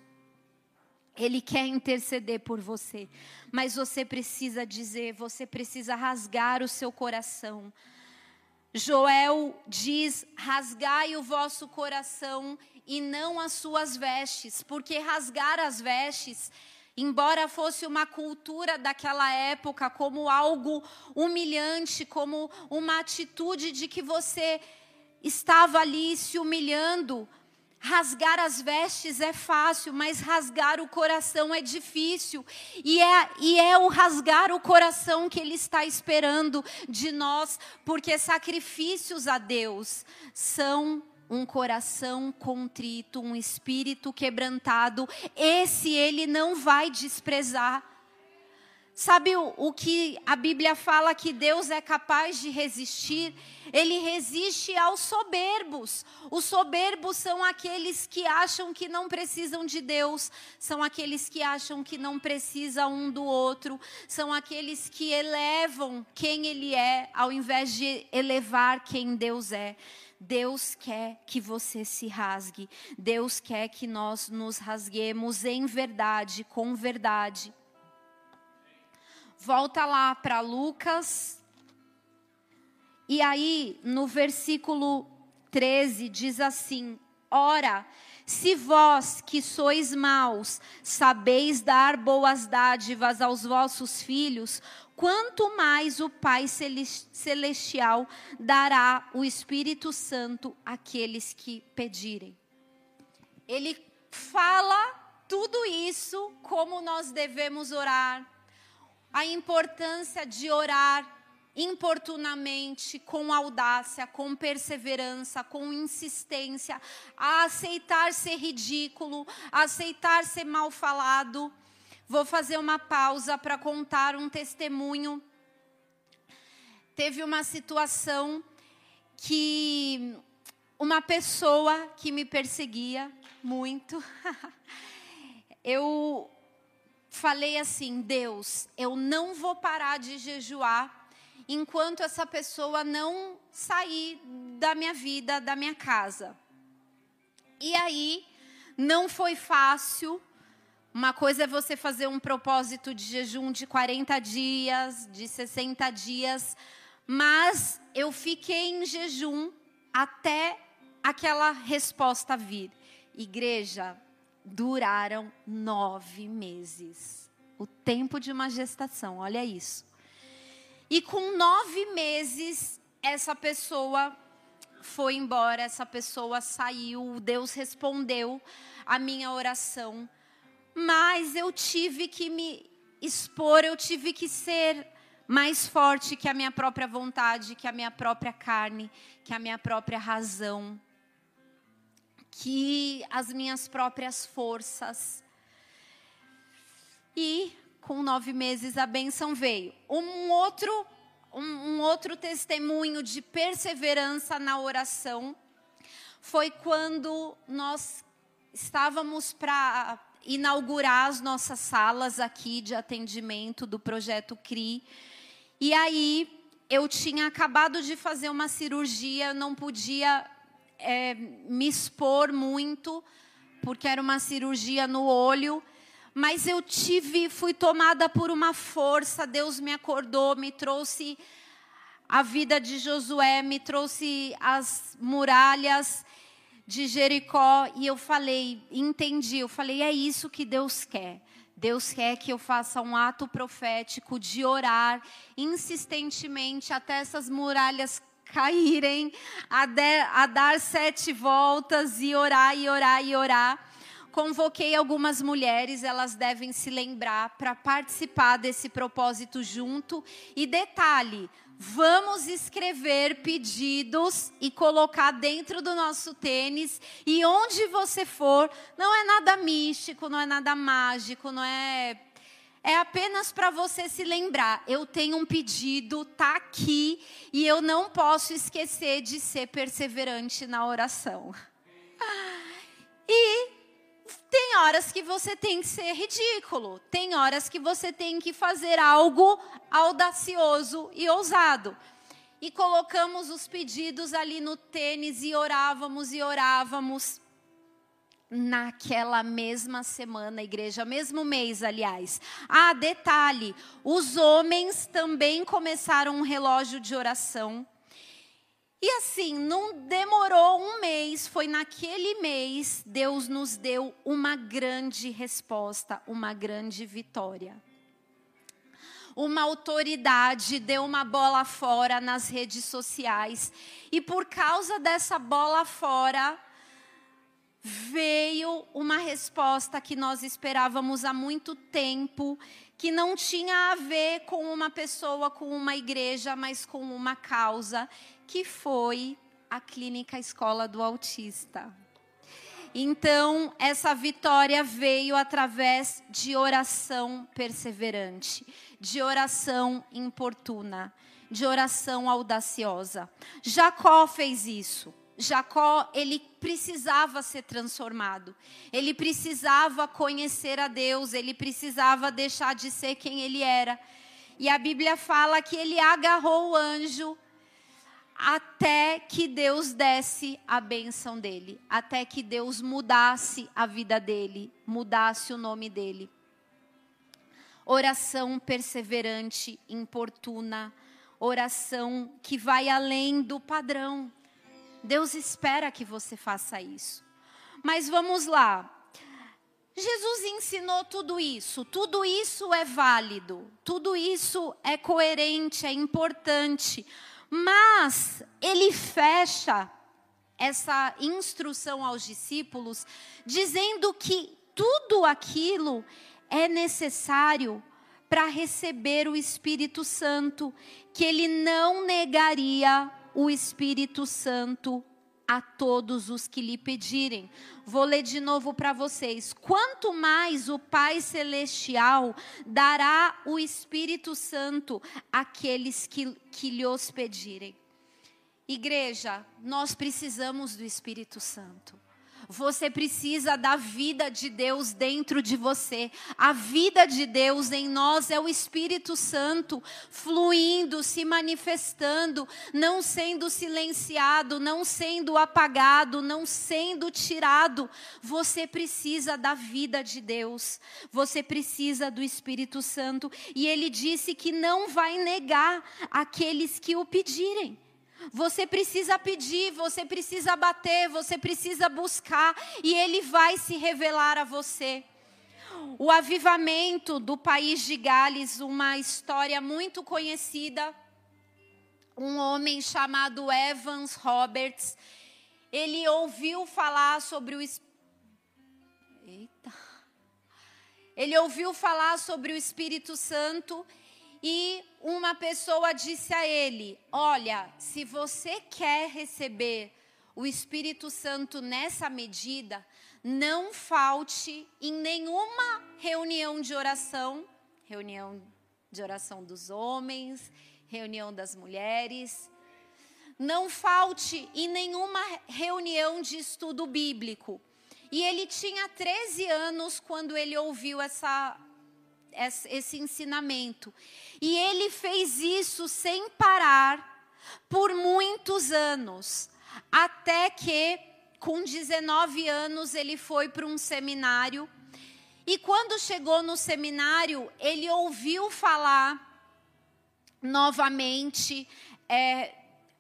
Ele quer interceder por você, mas você precisa dizer, você precisa rasgar o seu coração. Joel diz: rasgai o vosso coração e não as suas vestes, porque rasgar as vestes embora fosse uma cultura daquela época como algo humilhante, como uma atitude de que você estava ali se humilhando. Rasgar as vestes é fácil, mas rasgar o coração é difícil. E é, e é o rasgar o coração que Ele está esperando de nós, porque sacrifícios a Deus são um coração contrito, um espírito quebrantado, esse ele não vai desprezar. Sabe o, o, que a Bíblia fala que Deus é capaz de resistir? Ele resiste aos soberbos. Os soberbos são aqueles que acham que não precisam de Deus, são aqueles que acham que não precisa um do outro, são aqueles que elevam quem Ele é, ao invés de elevar quem Deus é. Deus quer que você se rasgue. Deus quer que nós nos rasguemos em verdade, com verdade. Volta lá para Lucas. E aí, no versículo 13, diz assim: Ora, se vós que sois maus sabeis dar boas dádivas aos vossos filhos, quanto mais o Pai Celestial dará o Espírito Santo àqueles que pedirem. Ele fala tudo isso, como nós devemos orar, a importância de orar importunamente, com audácia, com perseverança, com insistência, a aceitar ser ridículo, a aceitar ser mal falado Vou fazer uma pausa para contar um testemunho. Teve uma situação que uma pessoa que me perseguia muito, eu falei assim: Deus, eu não vou parar de jejuar enquanto essa pessoa não sair da minha vida, da minha casa. E aí, não foi fácil, uma coisa é você fazer um propósito de jejum de 40 dias, de 60 dias, mas eu fiquei em jejum até aquela resposta vir. Igreja, duraram nove meses. O tempo de uma gestação, olha isso. E com nove meses, essa pessoa foi embora, essa pessoa saiu, Deus respondeu a minha oração mas eu tive que me expor, eu tive que ser mais forte que a minha própria vontade, que a minha própria carne, que a minha própria razão, que as minhas próprias forças. E com nove meses a benção veio. Um outro, um, um outro testemunho de perseverança na oração foi quando nós estávamos para inaugurar as nossas salas aqui de atendimento do projeto CRI. E aí eu tinha acabado de fazer uma cirurgia, não podia é, me expor muito, porque era uma cirurgia no olho. Mas eu tive, fui tomada por uma força, Deus me acordou, me trouxe a vida de Josué, me trouxe as muralhas de Jericó e eu falei, entendi, eu falei, é isso que Deus quer. Deus quer que eu faça um ato profético de orar insistentemente até essas muralhas caírem, a, de, a dar sete voltas e orar e orar e orar. Convoquei algumas mulheres, elas devem se lembrar para participar desse propósito junto. E detalhe, vamos escrever pedidos e colocar dentro do nosso tênis. E onde você for, não é nada místico, não é nada mágico, não é. É apenas para você se lembrar. Eu tenho um pedido, tá aqui, e eu não posso esquecer de ser perseverante na oração. E tem horas que você tem que ser ridículo, tem horas que você tem que fazer algo audacioso e ousado. E colocamos os pedidos ali no tênis e orávamos e orávamos. Naquela mesma semana, igreja, mesmo mês, aliás. Ah, detalhe: os homens também começaram um relógio de oração e assim, não demorou um mês, foi naquele mês, Deus nos deu uma grande resposta, uma grande vitória. Uma autoridade deu uma bola fora nas redes sociais, e por causa dessa bola fora, veio uma resposta que nós esperávamos há muito tempo, que não tinha a ver com uma pessoa, com uma igreja, mas com uma causa, que foi a Clínica Escola do Autista. Então, essa vitória veio através de oração perseverante, de oração importuna, de oração audaciosa. Jacó fez isso. Jacó, ele precisava ser transformado. Ele precisava conhecer a Deus, ele precisava deixar de ser quem ele era. E a Bíblia fala que ele agarrou o anjo até que Deus desse a bênção dele, até que Deus mudasse a vida dele, mudasse o nome dele. Oração perseverante, importuna, oração que vai além do padrão. Deus espera que você faça isso. Mas vamos lá. Jesus ensinou tudo isso, tudo isso é válido, tudo isso é coerente, é importante. Mas ele fecha essa instrução aos discípulos dizendo que tudo aquilo é necessário para receber o Espírito Santo, que ele não negaria o Espírito Santo a todos os que lhe pedirem. Vou ler de novo para vocês. Quanto mais o Pai Celestial dará o Espírito Santo àqueles que, que lhe os pedirem. Igreja, nós precisamos do Espírito Santo. Você precisa da vida de Deus dentro de você. A vida de Deus em nós é o Espírito Santo fluindo, se manifestando, não sendo silenciado, não sendo apagado, não sendo tirado. Você precisa da vida de Deus. Você precisa do Espírito Santo. E ele disse que não vai negar aqueles que o pedirem. Você precisa pedir, você precisa bater, você precisa buscar e ele vai se revelar a você. O avivamento do país de Gales, uma história muito conhecida. Um homem chamado Evans Roberts, ele ouviu falar sobre o Eita. Ele ouviu falar sobre o Espírito Santo e uma pessoa disse a ele: Olha, se você quer receber o Espírito Santo nessa medida, não falte em nenhuma reunião de oração, reunião de oração dos homens, reunião das mulheres, não falte em nenhuma reunião de estudo bíblico. E ele tinha 13 anos quando ele ouviu essa, esse ensinamento. E ele fez isso sem parar por muitos anos, até que, com 19 anos, ele foi para um seminário. E quando chegou no seminário, ele ouviu falar novamente, é,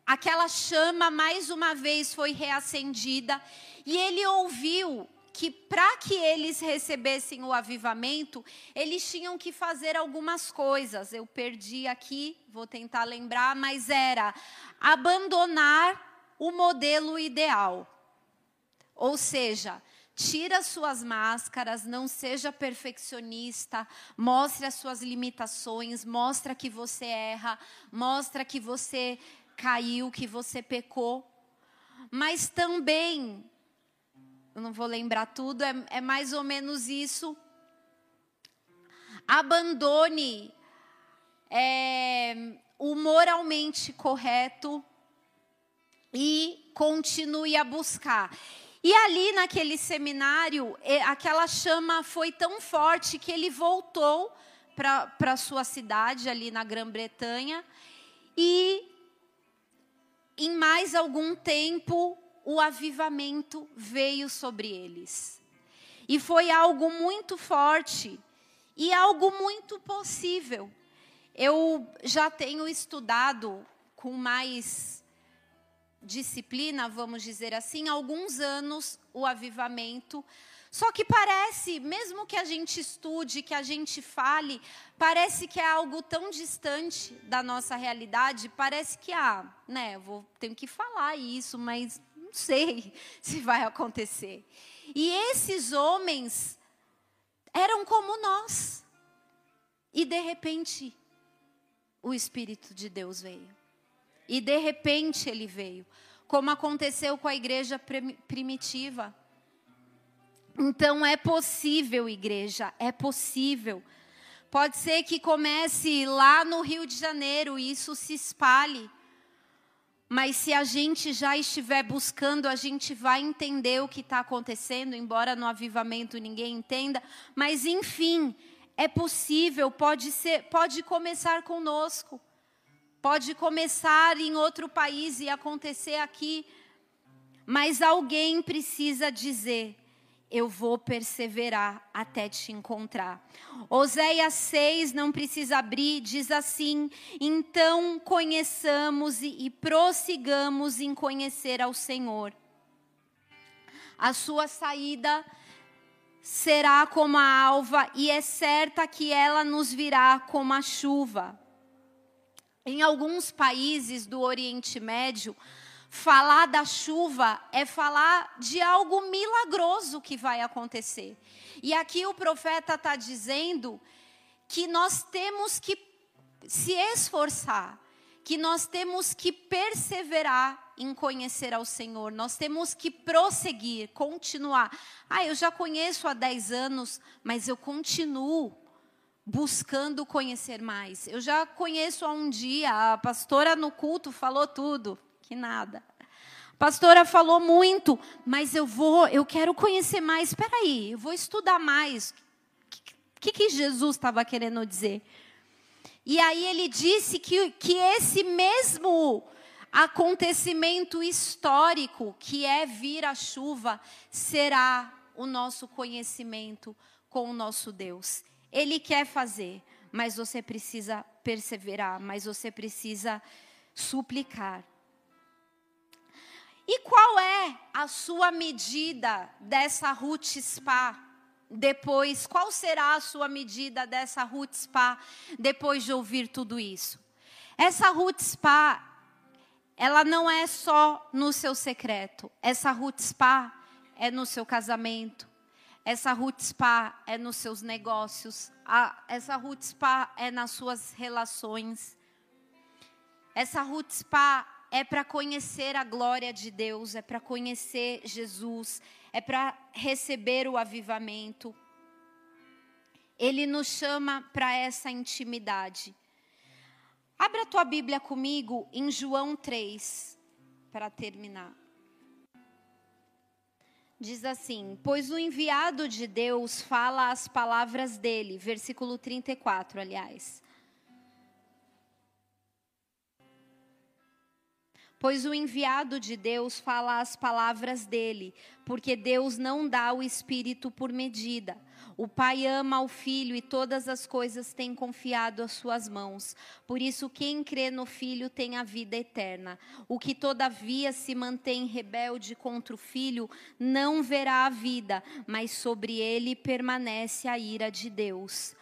aquela chama mais uma vez foi reacendida, e ele ouviu que para que eles recebessem o avivamento, eles tinham que fazer algumas coisas. Eu perdi aqui, vou tentar lembrar, mas era abandonar o modelo ideal. Ou seja, tira suas máscaras, não seja perfeccionista, mostre as suas limitações, mostra que você erra, mostra que você caiu, que você pecou. Mas também eu não vou lembrar tudo, é, é mais ou menos isso. Abandone é, o moralmente correto e continue a buscar. E ali naquele seminário, aquela chama foi tão forte que ele voltou para a sua cidade, ali na Grã-Bretanha, e em mais algum tempo o avivamento veio sobre eles. E foi algo muito forte e algo muito possível. Eu já tenho estudado com mais disciplina, vamos dizer assim, alguns anos o avivamento. Só que parece, mesmo que a gente estude, que a gente fale, parece que é algo tão distante da nossa realidade, parece que, ah, né, vou, tenho que falar isso, mas não sei se vai acontecer. E esses homens eram como nós. E de repente, o Espírito de Deus veio. E de repente ele veio, como aconteceu com a igreja primitiva. Então é possível, igreja, é possível. Pode ser que comece lá no Rio de Janeiro e isso se espalhe mas se a gente já estiver buscando, a gente vai entender o que está acontecendo, embora no avivamento ninguém entenda. Mas enfim, é possível, pode ser, pode começar conosco, pode começar em outro país e acontecer aqui. Mas alguém precisa dizer: eu vou perseverar até te encontrar. Oséias 6, não precisa abrir, diz assim: então conheçamos e, e prossigamos em conhecer ao Senhor. A sua saída será como a alva, e é certa que ela nos virá como a chuva. Em alguns países do Oriente Médio, Falar da chuva é falar de algo milagroso que vai acontecer. E aqui o profeta está dizendo que nós temos que se esforçar, que nós temos que perseverar em conhecer ao Senhor, nós temos que prosseguir, continuar. Ah, eu já conheço há 10 anos, mas eu continuo buscando conhecer mais. Eu já conheço há um dia, a pastora no culto falou tudo que nada. A pastora falou muito, mas eu vou, eu quero conhecer mais. Espera aí, eu vou estudar mais. O que, que Jesus estava querendo dizer? E aí ele disse que, que esse mesmo acontecimento histórico, que é vir a chuva, será o nosso conhecimento com o nosso Deus. Ele quer fazer, mas você precisa perseverar, mas você precisa suplicar. E qual é a sua medida dessa Ruth Spa? Depois, qual será a sua medida dessa Ruth Spa depois de ouvir tudo isso? Essa Ruth Spa, ela não é só no seu secreto. Essa Ruth Spa é no seu casamento, essa root spa é nos seus negócios, a, essa root spa é nas suas relações. Essa root spa é para conhecer a glória de Deus, é para conhecer Jesus, é para receber o avivamento. Ele nos chama para essa intimidade. Abra a tua Bíblia comigo em João 3, para terminar. Diz assim: Pois o enviado de Deus fala as palavras dele, versículo 34, aliás. Pois o enviado de Deus fala as palavras dele, porque Deus não dá o espírito por medida. O Pai ama o Filho e todas as coisas tem confiado às suas mãos. Por isso, quem crê no Filho tem a vida eterna. O que, todavia, se mantém rebelde contra o Filho não verá a vida, mas sobre ele permanece a ira de Deus.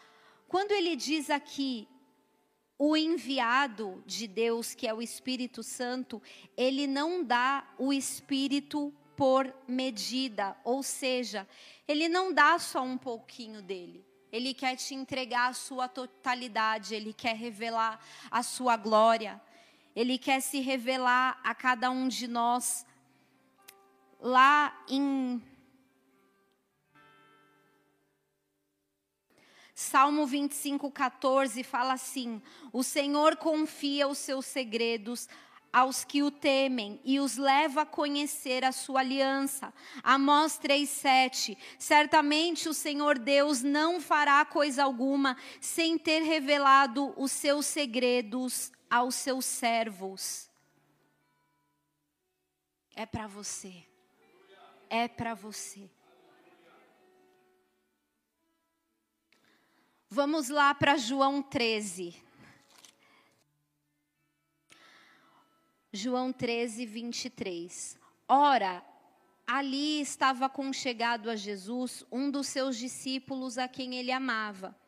Quando ele diz aqui, o enviado de Deus, que é o Espírito Santo, ele não dá o Espírito por medida, ou seja, ele não dá só um pouquinho dele. Ele quer te entregar a sua totalidade, ele quer revelar a sua glória. Ele quer se revelar a cada um de nós. Lá em Salmo 25, 14 fala assim: O Senhor confia os seus segredos aos que o temem e os leva a conhecer a sua aliança. Amós 3:7 Certamente o Senhor Deus não fará coisa alguma sem ter revelado os seus segredos aos seus servos. É para você. É para você. Vamos lá para João 13. João 13, 23. Ora, ali estava conchegado a Jesus um dos seus discípulos a quem ele amava.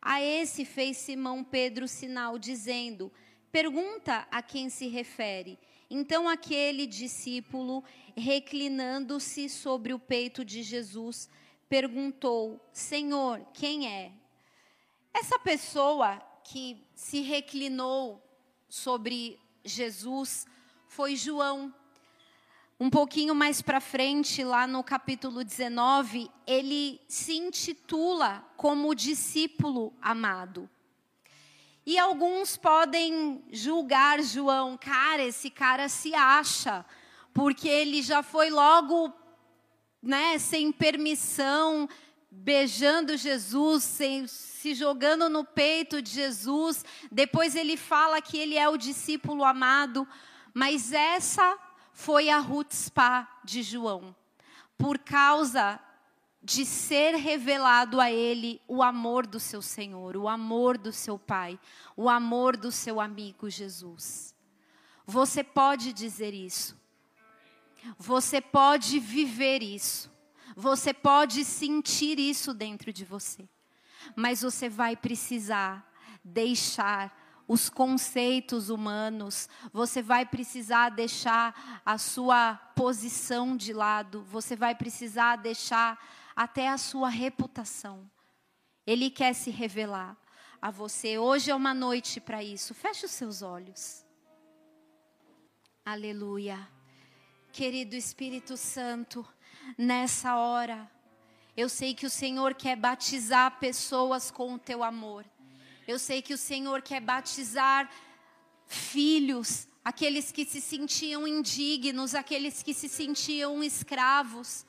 A esse fez Simão Pedro sinal, dizendo: Pergunta a quem se refere. Então aquele discípulo, reclinando-se sobre o peito de Jesus, perguntou: Senhor, quem é? Essa pessoa que se reclinou sobre Jesus foi João. Um pouquinho mais para frente, lá no capítulo 19, ele se intitula como discípulo amado. E alguns podem julgar João, cara, esse cara se acha, porque ele já foi logo, né, sem permissão, beijando Jesus, se jogando no peito de Jesus. Depois ele fala que ele é o discípulo amado. Mas essa foi a Spa de João. Por causa de ser revelado a ele o amor do seu Senhor, o amor do seu Pai, o amor do seu amigo Jesus. Você pode dizer isso. Você pode viver isso. Você pode sentir isso dentro de você, mas você vai precisar deixar os conceitos humanos, você vai precisar deixar a sua posição de lado, você vai precisar deixar até a sua reputação. Ele quer se revelar a você. Hoje é uma noite para isso. Feche os seus olhos. Aleluia. Querido Espírito Santo, nessa hora. Eu sei que o Senhor quer batizar pessoas com o teu amor. Eu sei que o Senhor quer batizar filhos, aqueles que se sentiam indignos, aqueles que se sentiam escravos,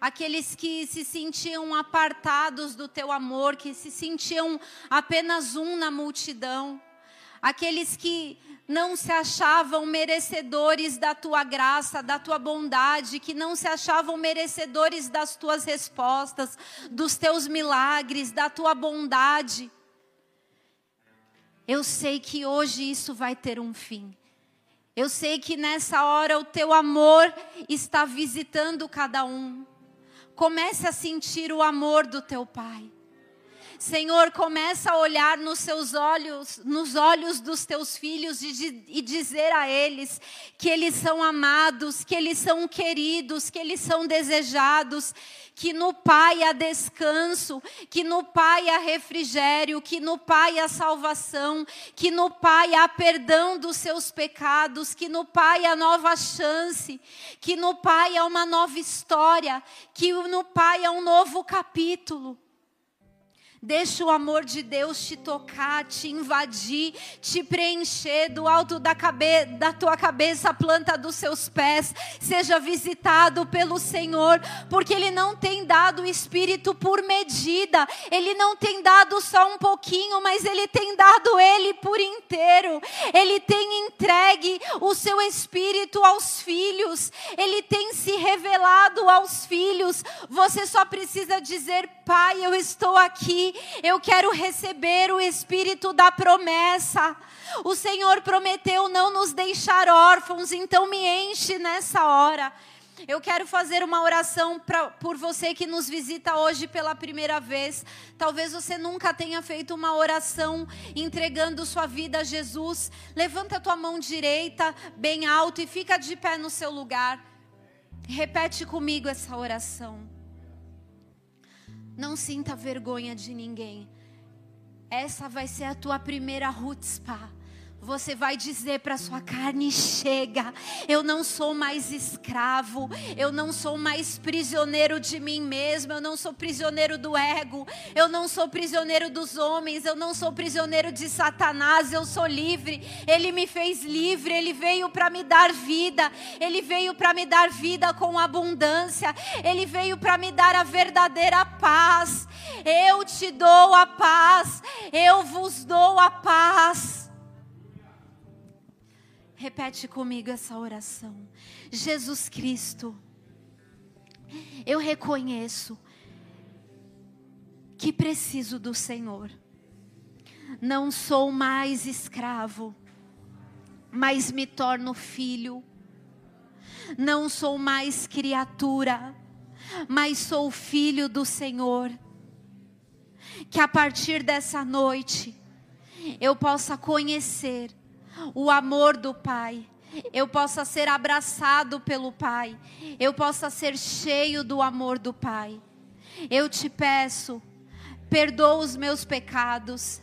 aqueles que se sentiam apartados do teu amor, que se sentiam apenas um na multidão, aqueles que não se achavam merecedores da tua graça, da tua bondade, que não se achavam merecedores das tuas respostas, dos teus milagres, da tua bondade. Eu sei que hoje isso vai ter um fim. Eu sei que nessa hora o teu amor está visitando cada um. Comece a sentir o amor do teu Pai. Senhor, começa a olhar nos seus olhos, nos olhos dos teus filhos e, e dizer a eles que eles são amados, que eles são queridos, que eles são desejados, que no Pai há descanso, que no Pai há refrigério, que no Pai há salvação, que no Pai há perdão dos seus pecados, que no Pai há nova chance, que no Pai há uma nova história, que no Pai há um novo capítulo. Deixa o amor de Deus te tocar, te invadir, te preencher do alto da, cabe da tua cabeça, a planta dos seus pés. Seja visitado pelo Senhor, porque Ele não tem dado o Espírito por medida, Ele não tem dado só um pouquinho, mas Ele tem dado Ele por inteiro. Ele tem entregue o seu Espírito aos filhos, Ele tem se revelado aos filhos. Você só precisa dizer: Pai, eu estou aqui eu quero receber o espírito da promessa. O Senhor prometeu não nos deixar órfãos, então me enche nessa hora. Eu quero fazer uma oração pra, por você que nos visita hoje pela primeira vez. Talvez você nunca tenha feito uma oração entregando sua vida a Jesus. Levanta a tua mão direita bem alto e fica de pé no seu lugar. Repete comigo essa oração. Não sinta vergonha de ninguém. Essa vai ser a tua primeira rutzpah você vai dizer para sua carne: chega, eu não sou mais escravo, eu não sou mais prisioneiro de mim mesmo, eu não sou prisioneiro do ego, eu não sou prisioneiro dos homens, eu não sou prisioneiro de Satanás, eu sou livre. Ele me fez livre, ele veio para me dar vida, ele veio para me dar vida com abundância, ele veio para me dar a verdadeira paz. Eu te dou a paz, eu vos dou a paz. Repete comigo essa oração. Jesus Cristo, eu reconheço que preciso do Senhor. Não sou mais escravo, mas me torno filho. Não sou mais criatura, mas sou filho do Senhor. Que a partir dessa noite eu possa conhecer o amor do Pai, eu possa ser abraçado pelo Pai, eu possa ser cheio do amor do Pai. Eu te peço, perdoa os meus pecados,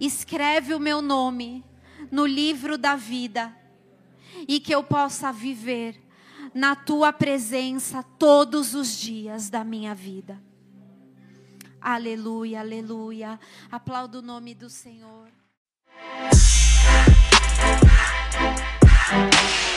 escreve o meu nome no livro da vida e que eu possa viver na tua presença todos os dias da minha vida. Aleluia, aleluia. Aplaudo o nome do Senhor. Thank you.